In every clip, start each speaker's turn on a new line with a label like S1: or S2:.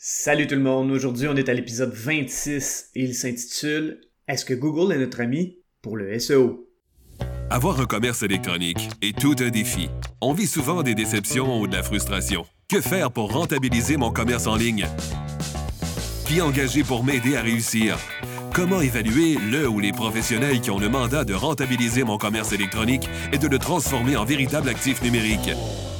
S1: Salut tout le monde, aujourd'hui on est à l'épisode 26 et il s'intitule Est-ce que Google est notre ami pour le SEO
S2: Avoir un commerce électronique est tout un défi. On vit souvent des déceptions ou de la frustration. Que faire pour rentabiliser mon commerce en ligne? Qui engager pour m'aider à réussir? Comment évaluer le ou les professionnels qui ont le mandat de rentabiliser mon commerce électronique et de le transformer en véritable actif numérique?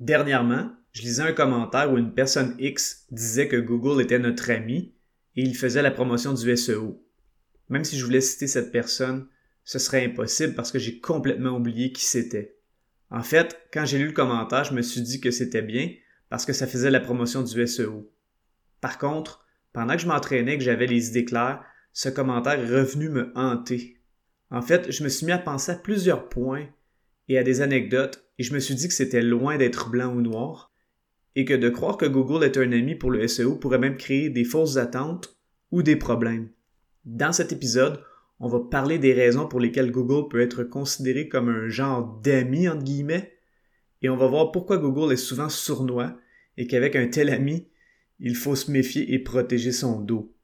S1: Dernièrement, je lisais un commentaire où une personne X disait que Google était notre ami et il faisait la promotion du SEO. Même si je voulais citer cette personne, ce serait impossible parce que j'ai complètement oublié qui c'était. En fait, quand j'ai lu le commentaire, je me suis dit que c'était bien parce que ça faisait la promotion du SEO. Par contre, pendant que je m'entraînais et que j'avais les idées claires, ce commentaire est revenu me hanter. En fait, je me suis mis à penser à plusieurs points et à des anecdotes, et je me suis dit que c'était loin d'être blanc ou noir, et que de croire que Google est un ami pour le SEO pourrait même créer des fausses attentes ou des problèmes. Dans cet épisode, on va parler des raisons pour lesquelles Google peut être considéré comme un genre d'ami entre guillemets, et on va voir pourquoi Google est souvent sournois et qu'avec un tel ami, il faut se méfier et protéger son dos.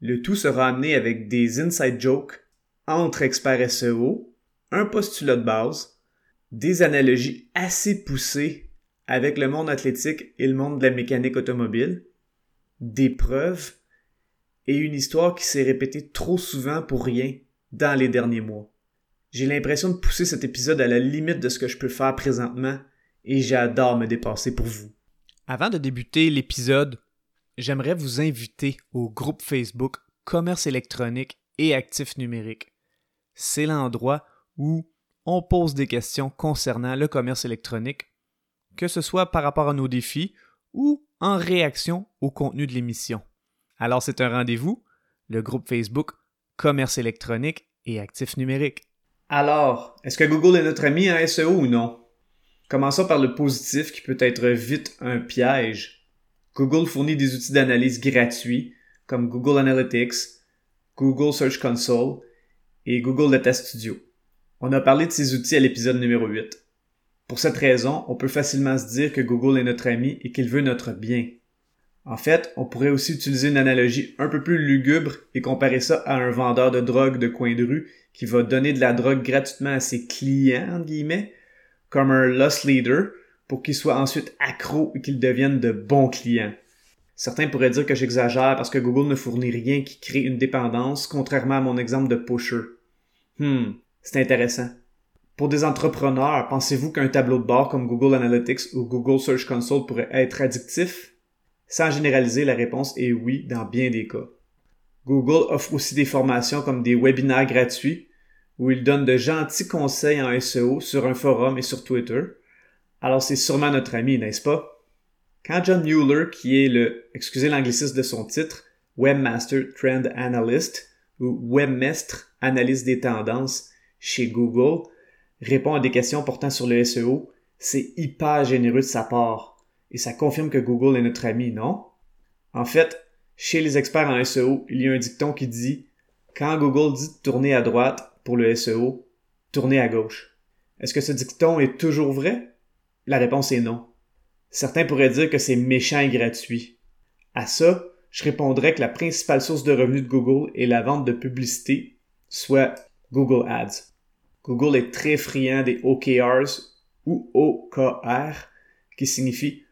S1: Le tout sera amené avec des inside jokes entre experts SEO, un postulat de base, des analogies assez poussées avec le monde athlétique et le monde de la mécanique automobile, des preuves et une histoire qui s'est répétée trop souvent pour rien dans les derniers mois. J'ai l'impression de pousser cet épisode à la limite de ce que je peux faire présentement et j'adore me dépasser pour vous.
S3: Avant de débuter l'épisode, j'aimerais vous inviter au groupe Facebook Commerce électronique et actifs numériques. C'est l'endroit où on pose des questions concernant le commerce électronique, que ce soit par rapport à nos défis ou en réaction au contenu de l'émission. Alors c'est un rendez-vous, le groupe Facebook Commerce électronique et actifs numériques.
S1: Alors, est-ce que Google est notre ami en SEO ou non? Commençons par le positif qui peut être vite un piège. Google fournit des outils d'analyse gratuits comme Google Analytics, Google Search Console et Google Data Studio. On a parlé de ces outils à l'épisode numéro 8. Pour cette raison, on peut facilement se dire que Google est notre ami et qu'il veut notre bien. En fait, on pourrait aussi utiliser une analogie un peu plus lugubre et comparer ça à un vendeur de drogue de coin de rue qui va donner de la drogue gratuitement à ses clients, entre guillemets, comme un loss leader, pour qu'ils soient ensuite accros et qu'ils deviennent de bons clients. Certains pourraient dire que j'exagère parce que Google ne fournit rien qui crée une dépendance, contrairement à mon exemple de pusher. Hmm, c'est intéressant. Pour des entrepreneurs, pensez-vous qu'un tableau de bord comme Google Analytics ou Google Search Console pourrait être addictif? Sans généraliser, la réponse est oui dans bien des cas. Google offre aussi des formations comme des webinaires gratuits où il donne de gentils conseils en SEO sur un forum et sur Twitter. Alors c'est sûrement notre ami, n'est-ce pas? Quand John Mueller, qui est le, excusez l'anglicisme de son titre, Webmaster Trend Analyst ou Webmestre, analyste des tendances, chez Google répond à des questions portant sur le SEO, c'est hyper généreux de sa part. Et ça confirme que Google est notre ami, non? En fait, chez les experts en SEO, il y a un dicton qui dit Quand Google dit tourner à droite pour le SEO, tournez à gauche. Est-ce que ce dicton est toujours vrai? La réponse est non. Certains pourraient dire que c'est méchant et gratuit. À ça, je répondrais que la principale source de revenus de Google est la vente de publicité, soit Google Ads. Google est très friand des OKRs ou OKR qui signifie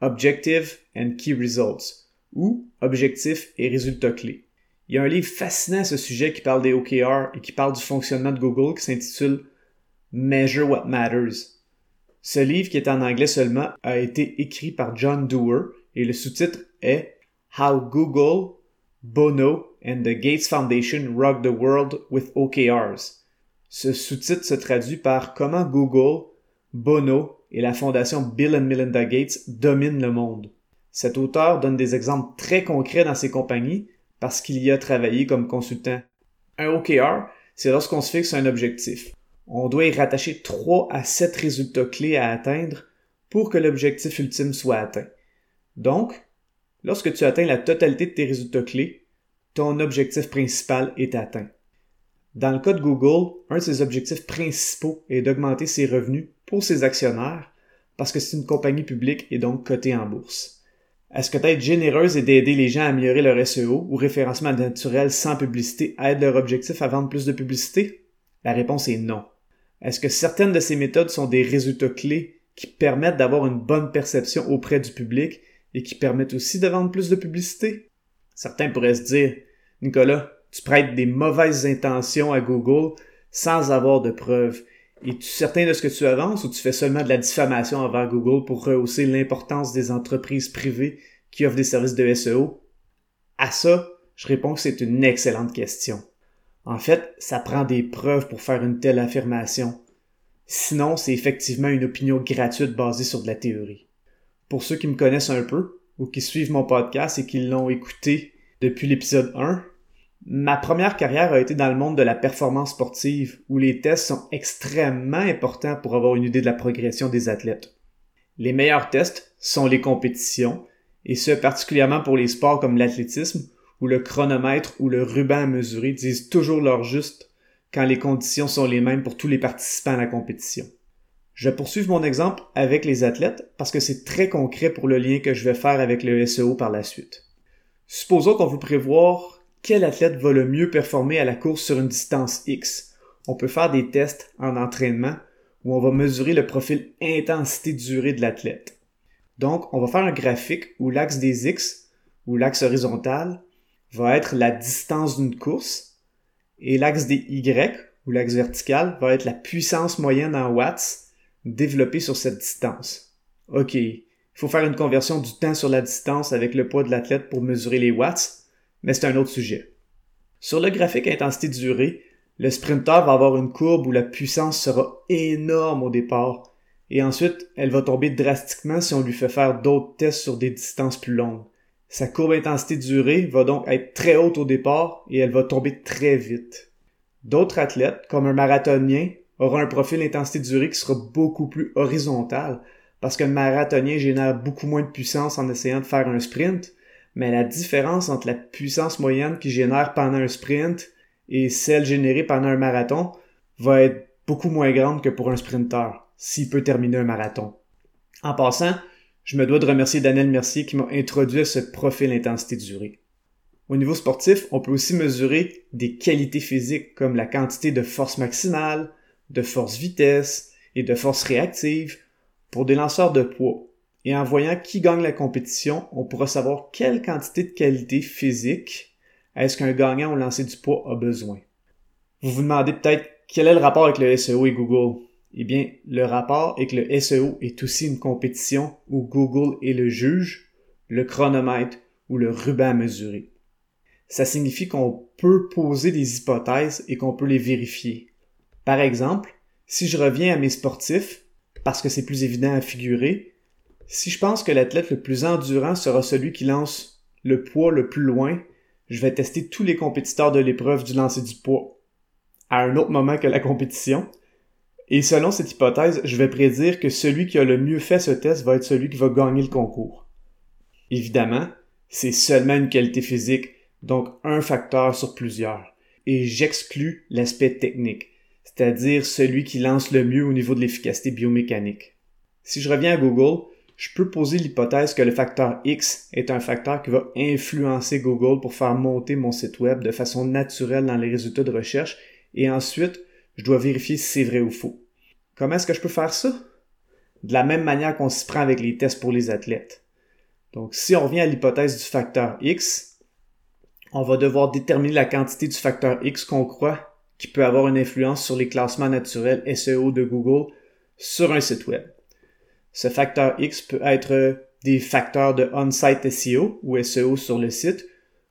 S1: Objective and Key Results ou Objectifs et résultats clés. Il y a un livre fascinant à ce sujet qui parle des OKR et qui parle du fonctionnement de Google qui s'intitule Measure What Matters. Ce livre, qui est en anglais seulement, a été écrit par John Doerr et le sous-titre est How Google, Bono and the Gates Foundation Rock the World with OKRs. Ce sous-titre se traduit par Comment Google, Bono et la fondation Bill and Melinda Gates dominent le monde. Cet auteur donne des exemples très concrets dans ses compagnies parce qu'il y a travaillé comme consultant. Un OKR, c'est lorsqu'on se fixe un objectif. On doit y rattacher 3 à 7 résultats clés à atteindre pour que l'objectif ultime soit atteint. Donc, lorsque tu atteins la totalité de tes résultats clés, ton objectif principal est atteint. Dans le cas de Google, un de ses objectifs principaux est d'augmenter ses revenus pour ses actionnaires parce que c'est une compagnie publique et donc cotée en bourse. Est-ce que être généreuse et d'aider les gens à améliorer leur SEO ou référencement naturel sans publicité aide leur objectif à vendre plus de publicité? La réponse est non. Est-ce que certaines de ces méthodes sont des résultats clés qui permettent d'avoir une bonne perception auprès du public et qui permettent aussi de vendre plus de publicité? Certains pourraient se dire, Nicolas, tu prêtes des mauvaises intentions à Google sans avoir de preuves. Es-tu certain de ce que tu avances ou tu fais seulement de la diffamation envers Google pour rehausser l'importance des entreprises privées qui offrent des services de SEO? À ça, je réponds que c'est une excellente question. En fait, ça prend des preuves pour faire une telle affirmation. Sinon, c'est effectivement une opinion gratuite basée sur de la théorie. Pour ceux qui me connaissent un peu, ou qui suivent mon podcast et qui l'ont écouté depuis l'épisode 1, Ma première carrière a été dans le monde de la performance sportive, où les tests sont extrêmement importants pour avoir une idée de la progression des athlètes. Les meilleurs tests sont les compétitions, et ce particulièrement pour les sports comme l'athlétisme, où le chronomètre ou le ruban à mesurer disent toujours leur juste quand les conditions sont les mêmes pour tous les participants à la compétition. Je vais poursuivre mon exemple avec les athlètes parce que c'est très concret pour le lien que je vais faire avec le SEO par la suite. Supposons qu'on veut prévoir quel athlète va le mieux performer à la course sur une distance X? On peut faire des tests en entraînement où on va mesurer le profil intensité-durée de l'athlète. Donc, on va faire un graphique où l'axe des X, ou l'axe horizontal, va être la distance d'une course, et l'axe des Y, ou l'axe vertical, va être la puissance moyenne en watts développée sur cette distance. OK, il faut faire une conversion du temps sur la distance avec le poids de l'athlète pour mesurer les watts, mais c'est un autre sujet. Sur le graphique intensité-durée, le sprinter va avoir une courbe où la puissance sera énorme au départ, et ensuite elle va tomber drastiquement si on lui fait faire d'autres tests sur des distances plus longues. Sa courbe intensité-durée va donc être très haute au départ et elle va tomber très vite. D'autres athlètes, comme un marathonien, auront un profil intensité-durée qui sera beaucoup plus horizontal, parce qu'un marathonien génère beaucoup moins de puissance en essayant de faire un sprint, mais la différence entre la puissance moyenne qu'il génère pendant un sprint et celle générée pendant un marathon va être beaucoup moins grande que pour un sprinter, s'il peut terminer un marathon. En passant, je me dois de remercier Daniel Mercier qui m'a introduit à ce profil intensité-durée. Au niveau sportif, on peut aussi mesurer des qualités physiques comme la quantité de force maximale, de force vitesse et de force réactive pour des lanceurs de poids et en voyant qui gagne la compétition, on pourra savoir quelle quantité de qualité physique est-ce qu'un gagnant au lancer du poids a besoin. Vous vous demandez peut-être quel est le rapport avec le SEO et Google. Eh bien, le rapport est que le SEO est aussi une compétition où Google est le juge, le chronomètre ou le ruban à mesurer. Ça signifie qu'on peut poser des hypothèses et qu'on peut les vérifier. Par exemple, si je reviens à mes sportifs, parce que c'est plus évident à figurer, si je pense que l'athlète le plus endurant sera celui qui lance le poids le plus loin, je vais tester tous les compétiteurs de l'épreuve du lancer du poids à un autre moment que la compétition. Et selon cette hypothèse, je vais prédire que celui qui a le mieux fait ce test va être celui qui va gagner le concours. Évidemment, c'est seulement une qualité physique, donc un facteur sur plusieurs. Et j'exclus l'aspect technique, c'est-à-dire celui qui lance le mieux au niveau de l'efficacité biomécanique. Si je reviens à Google, je peux poser l'hypothèse que le facteur X est un facteur qui va influencer Google pour faire monter mon site web de façon naturelle dans les résultats de recherche et ensuite, je dois vérifier si c'est vrai ou faux. Comment est-ce que je peux faire ça? De la même manière qu'on s'y prend avec les tests pour les athlètes. Donc, si on revient à l'hypothèse du facteur X, on va devoir déterminer la quantité du facteur X qu'on croit qui peut avoir une influence sur les classements naturels SEO de Google sur un site web. Ce facteur X peut être des facteurs de on-site SEO ou SEO sur le site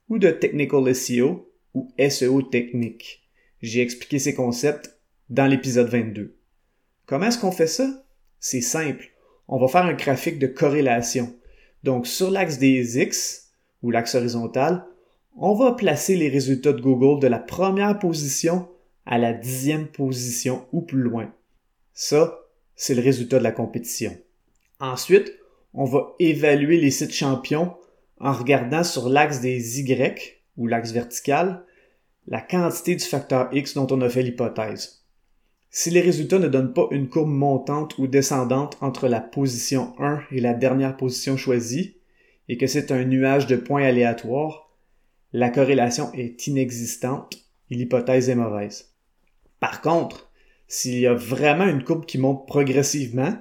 S1: ou de technical SEO ou SEO technique. J'ai expliqué ces concepts dans l'épisode 22. Comment est-ce qu'on fait ça? C'est simple. On va faire un graphique de corrélation. Donc sur l'axe des X, ou l'axe horizontal, on va placer les résultats de Google de la première position à la dixième position ou plus loin. Ça, c'est le résultat de la compétition. Ensuite, on va évaluer les sites champions en regardant sur l'axe des Y, ou l'axe vertical, la quantité du facteur X dont on a fait l'hypothèse. Si les résultats ne donnent pas une courbe montante ou descendante entre la position 1 et la dernière position choisie, et que c'est un nuage de points aléatoires, la corrélation est inexistante et l'hypothèse est mauvaise. Par contre, s'il y a vraiment une courbe qui monte progressivement,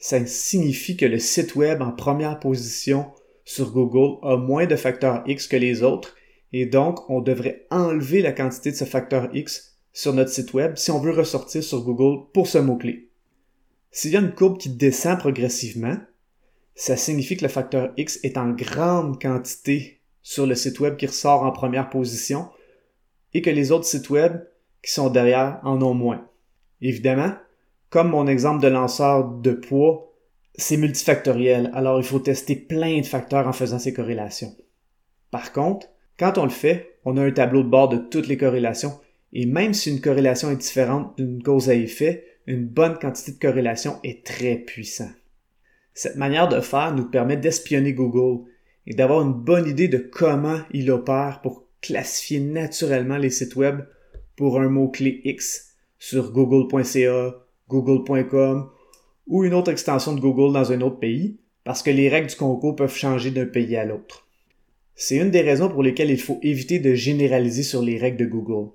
S1: ça signifie que le site web en première position sur Google a moins de facteurs X que les autres et donc on devrait enlever la quantité de ce facteur X sur notre site web si on veut ressortir sur Google pour ce mot-clé. S'il y a une courbe qui descend progressivement, ça signifie que le facteur X est en grande quantité sur le site web qui ressort en première position et que les autres sites web qui sont derrière en ont moins. Évidemment, comme mon exemple de lanceur de poids, c'est multifactoriel, alors il faut tester plein de facteurs en faisant ces corrélations. Par contre, quand on le fait, on a un tableau de bord de toutes les corrélations, et même si une corrélation est différente d'une cause à effet, une bonne quantité de corrélation est très puissant. Cette manière de faire nous permet d'espionner Google et d'avoir une bonne idée de comment il opère pour classifier naturellement les sites web pour un mot-clé X sur google.ca, google.com ou une autre extension de Google dans un autre pays, parce que les règles du concours peuvent changer d'un pays à l'autre. C'est une des raisons pour lesquelles il faut éviter de généraliser sur les règles de Google.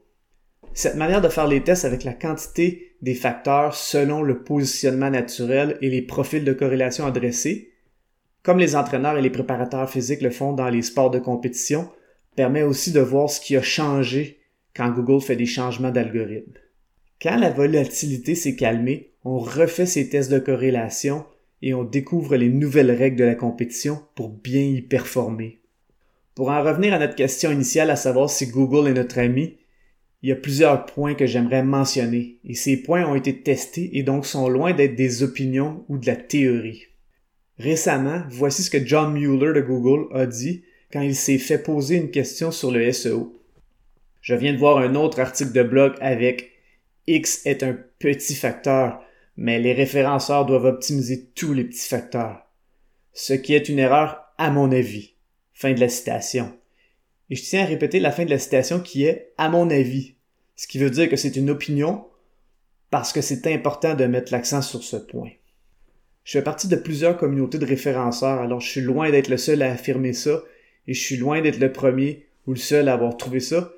S1: Cette manière de faire les tests avec la quantité des facteurs selon le positionnement naturel et les profils de corrélation adressés, comme les entraîneurs et les préparateurs physiques le font dans les sports de compétition, permet aussi de voir ce qui a changé quand Google fait des changements d'algorithme. Quand la volatilité s'est calmée, on refait ces tests de corrélation et on découvre les nouvelles règles de la compétition pour bien y performer. Pour en revenir à notre question initiale à savoir si Google est notre ami, il y a plusieurs points que j'aimerais mentionner, et ces points ont été testés et donc sont loin d'être des opinions ou de la théorie. Récemment, voici ce que John Mueller de Google a dit quand il s'est fait poser une question sur le SEO. Je viens de voir un autre article de blog avec X est un petit facteur, mais les référenceurs doivent optimiser tous les petits facteurs. Ce qui est une erreur à mon avis. Fin de la citation. Et je tiens à répéter la fin de la citation qui est à mon avis ce qui veut dire que c'est une opinion parce que c'est important de mettre l'accent sur ce point. Je fais partie de plusieurs communautés de référenceurs, alors je suis loin d'être le seul à affirmer ça, et je suis loin d'être le premier ou le seul à avoir trouvé ça,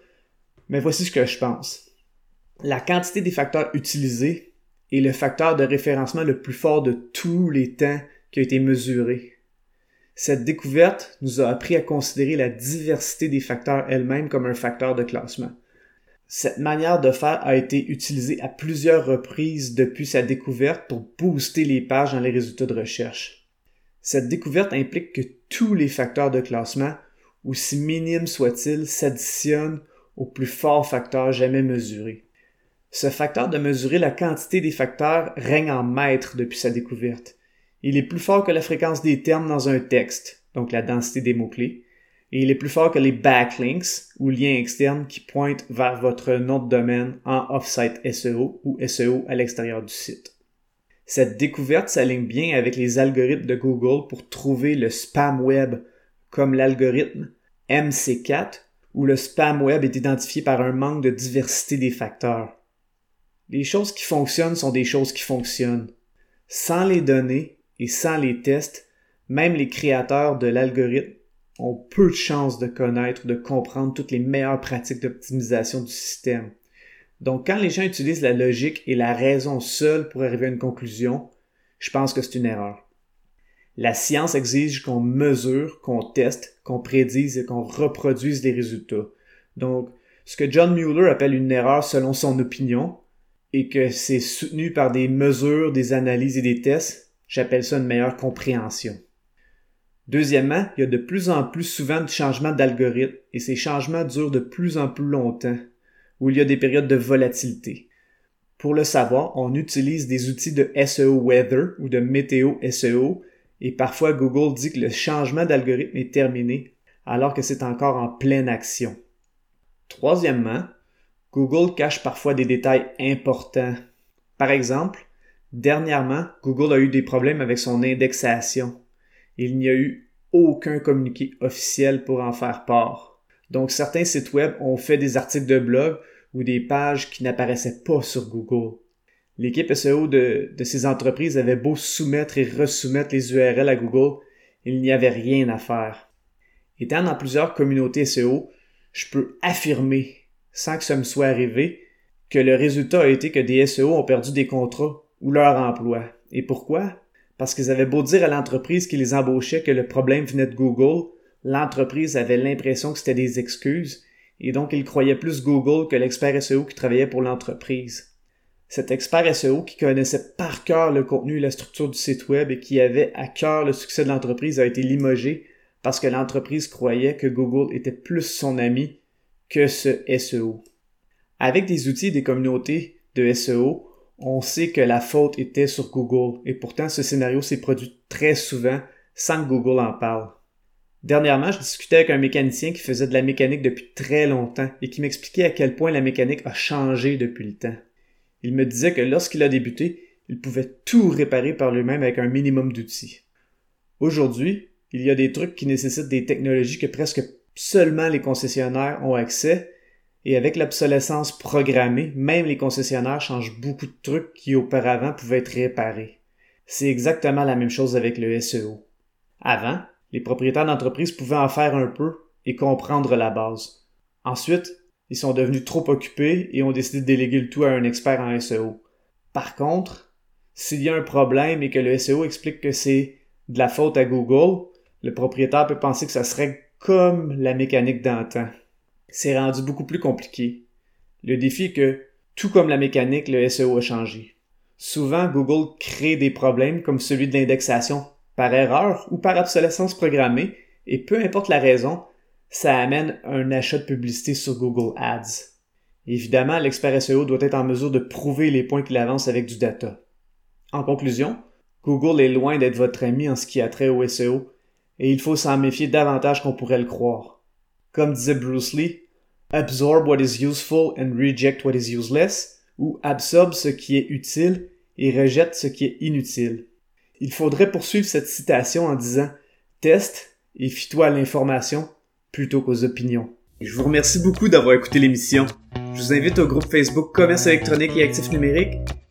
S1: mais voici ce que je pense. La quantité des facteurs utilisés est le facteur de référencement le plus fort de tous les temps qui a été mesuré. Cette découverte nous a appris à considérer la diversité des facteurs elles-mêmes comme un facteur de classement. Cette manière de faire a été utilisée à plusieurs reprises depuis sa découverte pour booster les pages dans les résultats de recherche. Cette découverte implique que tous les facteurs de classement, aussi minimes soient-ils, s'additionnent au plus fort facteur jamais mesuré. Ce facteur de mesurer la quantité des facteurs règne en maître depuis sa découverte. Il est plus fort que la fréquence des termes dans un texte, donc la densité des mots-clés, et il est plus fort que les backlinks ou liens externes qui pointent vers votre nom de domaine en off-site SEO ou SEO à l'extérieur du site. Cette découverte s'aligne bien avec les algorithmes de Google pour trouver le spam web, comme l'algorithme MC4 où le spam web est identifié par un manque de diversité des facteurs. Les choses qui fonctionnent sont des choses qui fonctionnent. Sans les données et sans les tests, même les créateurs de l'algorithme ont peu de chances de connaître, de comprendre toutes les meilleures pratiques d'optimisation du système. Donc, quand les gens utilisent la logique et la raison seule pour arriver à une conclusion, je pense que c'est une erreur. La science exige qu'on mesure, qu'on teste, qu'on prédise et qu'on reproduise les résultats. Donc, ce que John Mueller appelle une erreur selon son opinion, et que c'est soutenu par des mesures, des analyses et des tests, j'appelle ça une meilleure compréhension. Deuxièmement, il y a de plus en plus souvent de changements d'algorithme et ces changements durent de plus en plus longtemps, où il y a des périodes de volatilité. Pour le savoir, on utilise des outils de SEO Weather ou de météo SEO et parfois Google dit que le changement d'algorithme est terminé alors que c'est encore en pleine action. Troisièmement, Google cache parfois des détails importants. Par exemple, dernièrement, Google a eu des problèmes avec son indexation. Il n'y a eu aucun communiqué officiel pour en faire part. Donc certains sites web ont fait des articles de blog ou des pages qui n'apparaissaient pas sur Google. L'équipe SEO de, ces entreprises avait beau soumettre et resoumettre les URL à Google, il n'y avait rien à faire. Étant dans plusieurs communautés SEO, je peux affirmer, sans que ça me soit arrivé, que le résultat a été que des SEO ont perdu des contrats ou leur emploi. Et pourquoi? Parce qu'ils avaient beau dire à l'entreprise qui les embauchait que le problème venait de Google, l'entreprise avait l'impression que c'était des excuses, et donc ils croyaient plus Google que l'expert SEO qui travaillait pour l'entreprise. Cet expert SEO qui connaissait par cœur le contenu et la structure du site web et qui avait à cœur le succès de l'entreprise a été limogé parce que l'entreprise croyait que Google était plus son ami que ce SEO. Avec des outils des communautés de SEO, on sait que la faute était sur Google et pourtant ce scénario s'est produit très souvent sans que Google en parle. Dernièrement, je discutais avec un mécanicien qui faisait de la mécanique depuis très longtemps et qui m'expliquait à quel point la mécanique a changé depuis le temps. Il me disait que lorsqu'il a débuté, il pouvait tout réparer par lui-même avec un minimum d'outils. Aujourd'hui, il y a des trucs qui nécessitent des technologies que presque seulement les concessionnaires ont accès, et avec l'obsolescence programmée, même les concessionnaires changent beaucoup de trucs qui auparavant pouvaient être réparés. C'est exactement la même chose avec le SEO. Avant, les propriétaires d'entreprises pouvaient en faire un peu et comprendre la base. Ensuite, ils sont devenus trop occupés et ont décidé de déléguer le tout à un expert en SEO. Par contre, s'il y a un problème et que le SEO explique que c'est de la faute à Google, le propriétaire peut penser que ça serait comme la mécanique d'antan. C'est rendu beaucoup plus compliqué. Le défi est que, tout comme la mécanique, le SEO a changé. Souvent, Google crée des problèmes comme celui de l'indexation par erreur ou par obsolescence programmée, et peu importe la raison, ça amène un achat de publicité sur Google Ads. Évidemment, l'expert SEO doit être en mesure de prouver les points qu'il avance avec du data. En conclusion, Google est loin d'être votre ami en ce qui a trait au SEO, et il faut s'en méfier davantage qu'on pourrait le croire. Comme disait Bruce Lee, absorb what is useful and reject what is useless, ou absorbe ce qui est utile et rejette ce qui est inutile. Il faudrait poursuivre cette citation en disant teste et fie-toi à l'information plutôt qu'aux opinions. Je vous remercie beaucoup d'avoir écouté l'émission. Je vous invite au groupe Facebook Commerce électronique et actifs numériques.